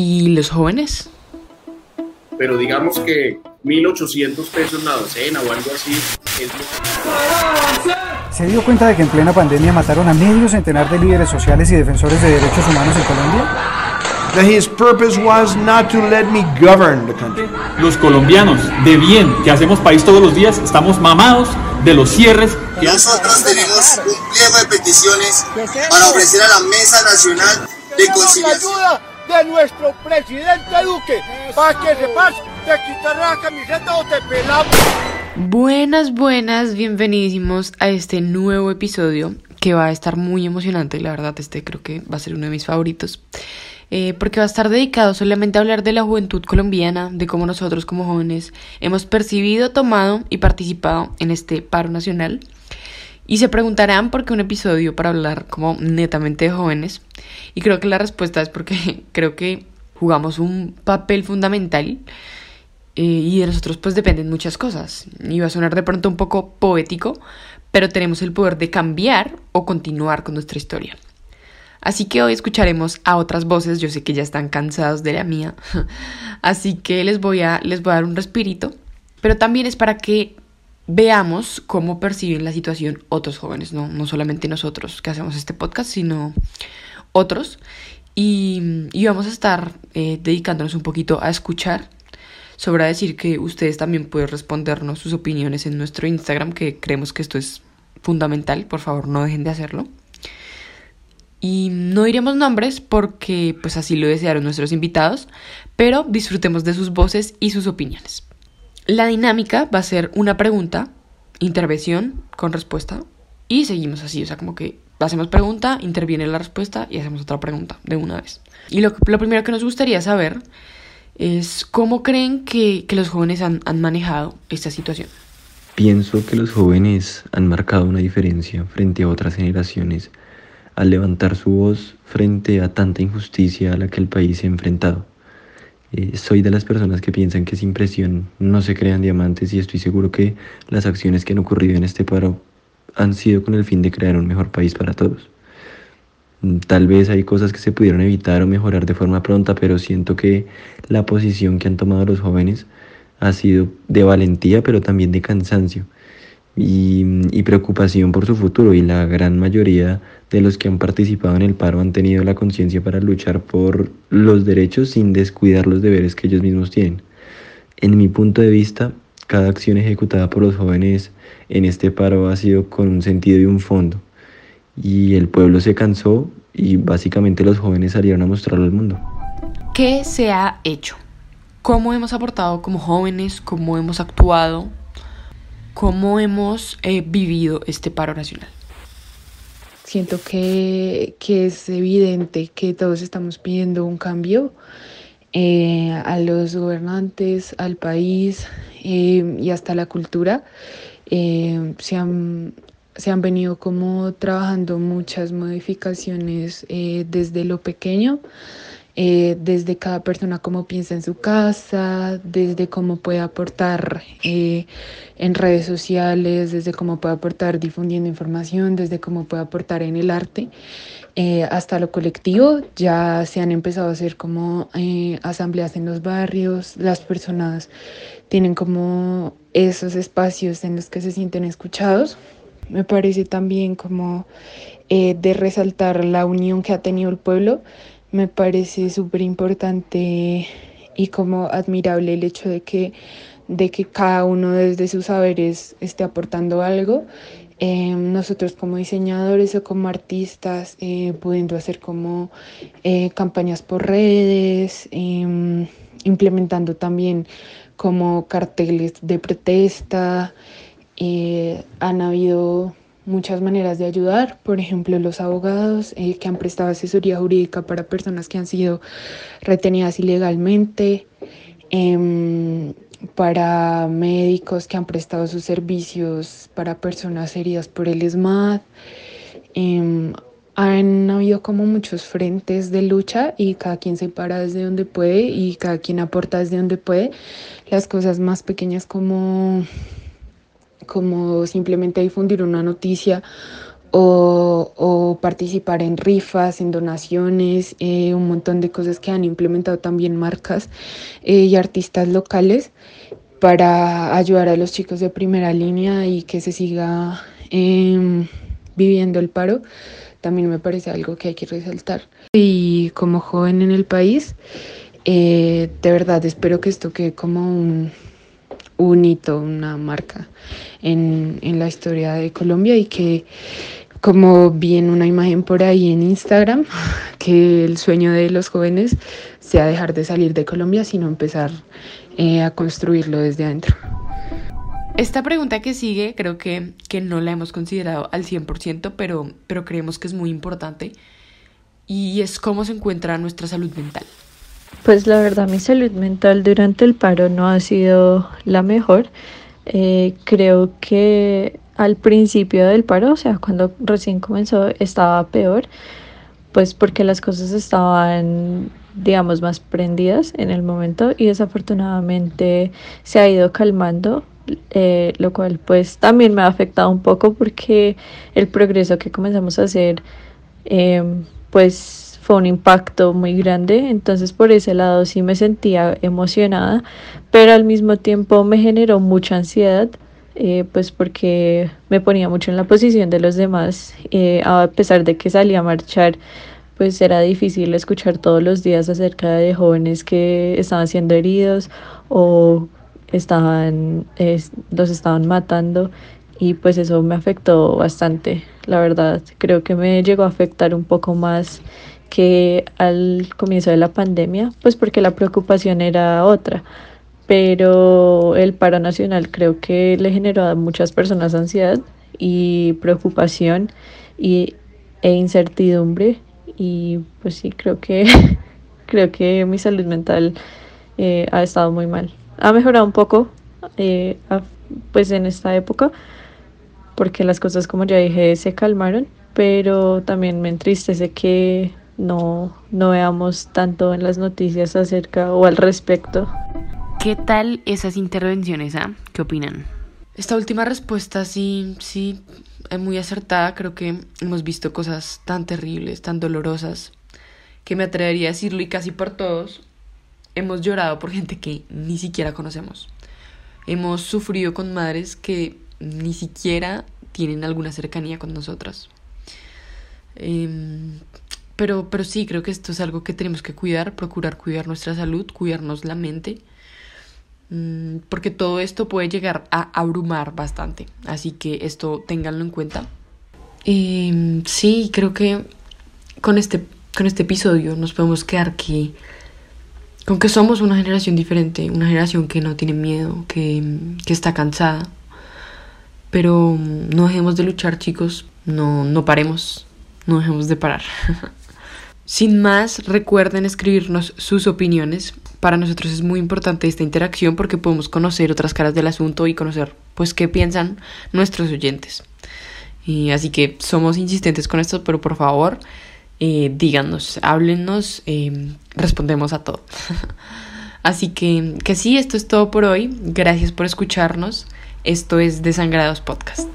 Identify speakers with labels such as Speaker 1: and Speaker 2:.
Speaker 1: ¿Y los jóvenes?
Speaker 2: Pero digamos que 1.800 pesos la docena o algo así.
Speaker 3: ¿Se dio cuenta de que en plena pandemia mataron a medio centenar de líderes sociales y defensores de derechos humanos en Colombia?
Speaker 4: That his purpose was not to let me govern the country.
Speaker 5: Los colombianos, de bien, que hacemos país todos los días, estamos mamados de los cierres.
Speaker 6: Nosotros tenemos un pliego de peticiones para ofrecer a la Mesa Nacional de Conciliación.
Speaker 7: De nuestro presidente Duque para que sepas te quitaré la camiseta o te pelamos.
Speaker 1: Buenas, buenas, bienvenidísimos a este nuevo episodio que va a estar muy emocionante, la verdad este creo que va a ser uno de mis favoritos. Eh, porque va a estar dedicado solamente a hablar de la juventud colombiana, de cómo nosotros como jóvenes hemos percibido, tomado y participado en este paro nacional. Y se preguntarán por qué un episodio para hablar como netamente de jóvenes. Y creo que la respuesta es porque creo que jugamos un papel fundamental eh, y de nosotros pues dependen muchas cosas. Y va a sonar de pronto un poco poético, pero tenemos el poder de cambiar o continuar con nuestra historia. Así que hoy escucharemos a otras voces, yo sé que ya están cansados de la mía, así que les voy a, les voy a dar un respirito, pero también es para que veamos cómo perciben la situación otros jóvenes, no, no solamente nosotros que hacemos este podcast, sino otros. Y, y vamos a estar eh, dedicándonos un poquito a escuchar. Sobra decir que ustedes también pueden respondernos sus opiniones en nuestro Instagram, que creemos que esto es fundamental. Por favor, no dejen de hacerlo. Y no diremos nombres porque pues así lo desearon nuestros invitados, pero disfrutemos de sus voces y sus opiniones. La dinámica va a ser una pregunta, intervención con respuesta y seguimos así, o sea, como que hacemos pregunta, interviene la respuesta y hacemos otra pregunta de una vez. Y lo, lo primero que nos gustaría saber es cómo creen que, que los jóvenes han, han manejado esta situación.
Speaker 8: Pienso que los jóvenes han marcado una diferencia frente a otras generaciones al levantar su voz frente a tanta injusticia a la que el país se ha enfrentado. Eh, soy de las personas que piensan que sin presión no se crean diamantes y estoy seguro que las acciones que han ocurrido en este paro han sido con el fin de crear un mejor país para todos. Mm, Tal vez hay cosas que se pudieron evitar o mejorar de forma pronta, pero siento que la posición que han tomado los jóvenes ha sido de valentía, pero también de cansancio y, preocupación por su futuro y la gran mayoría de los que han participado en el paro han tenido la conciencia para luchar por los derechos sin descuidar los deberes que ellos mismos tienen. En mi punto de vista, cada acción ejecutada por los jóvenes en este paro ha sido con un sentido y un fondo. Y el pueblo se cansó y básicamente los jóvenes salieron a mostrarlo al mundo.
Speaker 1: ¿Qué se ha hecho? ¿Cómo hemos aportado como jóvenes? ¿Cómo hemos actuado? ¿Cómo hemos eh, vivido este paro nacional?
Speaker 9: Siento que, que, es evidente que todos estamos pidiendo un cambio eh, a los gobernantes, al país eh, y hasta la cultura. Se, han, se han venido como trabajando muchas modificaciones desde lo pequeño eh, desde cada persona cómo piensa en su casa, desde cómo puede aportar eh, en redes sociales, desde cómo puede aportar difundiendo información, desde cómo puede aportar en el arte, eh, hasta lo colectivo. Ya se han empezado a hacer como eh, asambleas en los barrios, las personas tienen como esos espacios en los que se sienten escuchados. Me parece también como de resaltar la unión que ha tenido el pueblo me parece súper importante y como admirable el hecho de que, de que cada uno desde sus saberes esté aportando algo. Eh, nosotros como diseñadores o como artistas eh, pudiendo hacer como eh, campañas por redes, em, implementando también como carteles de protesta. Eh, han habido muchas maneras de ayudar, por ejemplo los abogados eh, que han prestado asesoría jurídica para personas que han sido retenidas ilegalmente, eh, para médicos que han prestado sus servicios para personas heridas por el SMAD. Eh, han habido como muchos frentes de lucha y cada quien se para desde donde puede y cada quien aporta desde donde puede. Las cosas más pequeñas como como simplemente difundir una noticia o, participar en rifas, en donaciones, eh, un montón de cosas que han implementado también marcas eh, y artistas locales para ayudar a los chicos de primera línea y que se siga em, viviendo el paro, también me parece algo que hay que resaltar. Y como joven en el país, eh, de verdad espero que esto quede como un, un hito, una marca en, en, la historia de Colombia y que como vi en una imagen por ahí en Instagram, que el sueño de los jóvenes sea dejar de salir de Colombia, sino empezar eh, a construirlo desde adentro.
Speaker 1: Esta pregunta que sigue creo que, que no la hemos considerado al 100%, pero, pero creemos que es muy importante y es cómo se encuentra nuestra salud mental.
Speaker 10: Pues la verdad mi salud mental durante el paro no ha sido la mejor. Eh, creo que al principio del paro, o sea, cuando recién comenzó, estaba peor, pues porque las cosas estaban, digamos, más prendidas en el momento y desafortunadamente se ha ido calmando, eh, lo cual pues también me ha afectado un poco porque el progreso que comenzamos a hacer, em, pues fue un impacto muy grande, entonces por ese lado sí me sentía emocionada, pero al mismo tiempo me generó mucha ansiedad eh, pues porque me ponía mucho en la posición de los demás, eh, a pesar de que salía a marchar, pues era difícil escuchar todos los días acerca de jóvenes que estaban siendo heridos o estaban, los estaban matando y pues eso me afectó bastante, la verdad, creo que me llegó a afectar un poco más que al comienzo de la pandemia, pues porque la preocupación era otra. Pero el paro nacional creo que le generó a muchas personas ansiedad y preocupación y, e incertidumbre. Y pues sí creo que creo que mi salud mental eh, ha estado muy mal. Ha mejorado un poco eh, pues en esta época porque las cosas como ya dije se calmaron pero también me entristece que no, no veamos tanto en las noticias acerca o al respecto
Speaker 1: ¿Qué tal esas intervenciones? Ah? ¿Qué opinan? Esta última respuesta sí, sí, es muy acertada. Creo que hemos visto cosas tan terribles, tan dolorosas, que me atrevería a decirlo y casi por todos. Hemos llorado por gente que ni siquiera conocemos. Hemos sufrido con madres que ni siquiera tienen alguna cercanía con nosotras. Em, pero, pero sí, creo que esto es algo que tenemos que cuidar, procurar cuidar nuestra salud, cuidarnos la mente Mm, porque todo esto puede llegar a abrumar bastante. Así que esto ténganlo en cuenta. Y sí, creo que con este, con este episodio nos podemos quedar que con que somos una generación diferente, una generación que no tiene miedo, que, que está cansada. Pero no dejemos de luchar, chicos. No, no paremos. No dejemos de parar. Sin más, recuerden escribirnos sus opiniones para nosotros es muy importante esta interacción porque podemos conocer otras caras del asunto y conocer pues qué piensan nuestros oyentes. Y así que somos insistentes con esto, pero por favor eh, díganos, háblennos, eh, respondemos a todo. así que que sí, esto es todo por hoy. Gracias por escucharnos. Esto es Desangrados Podcast.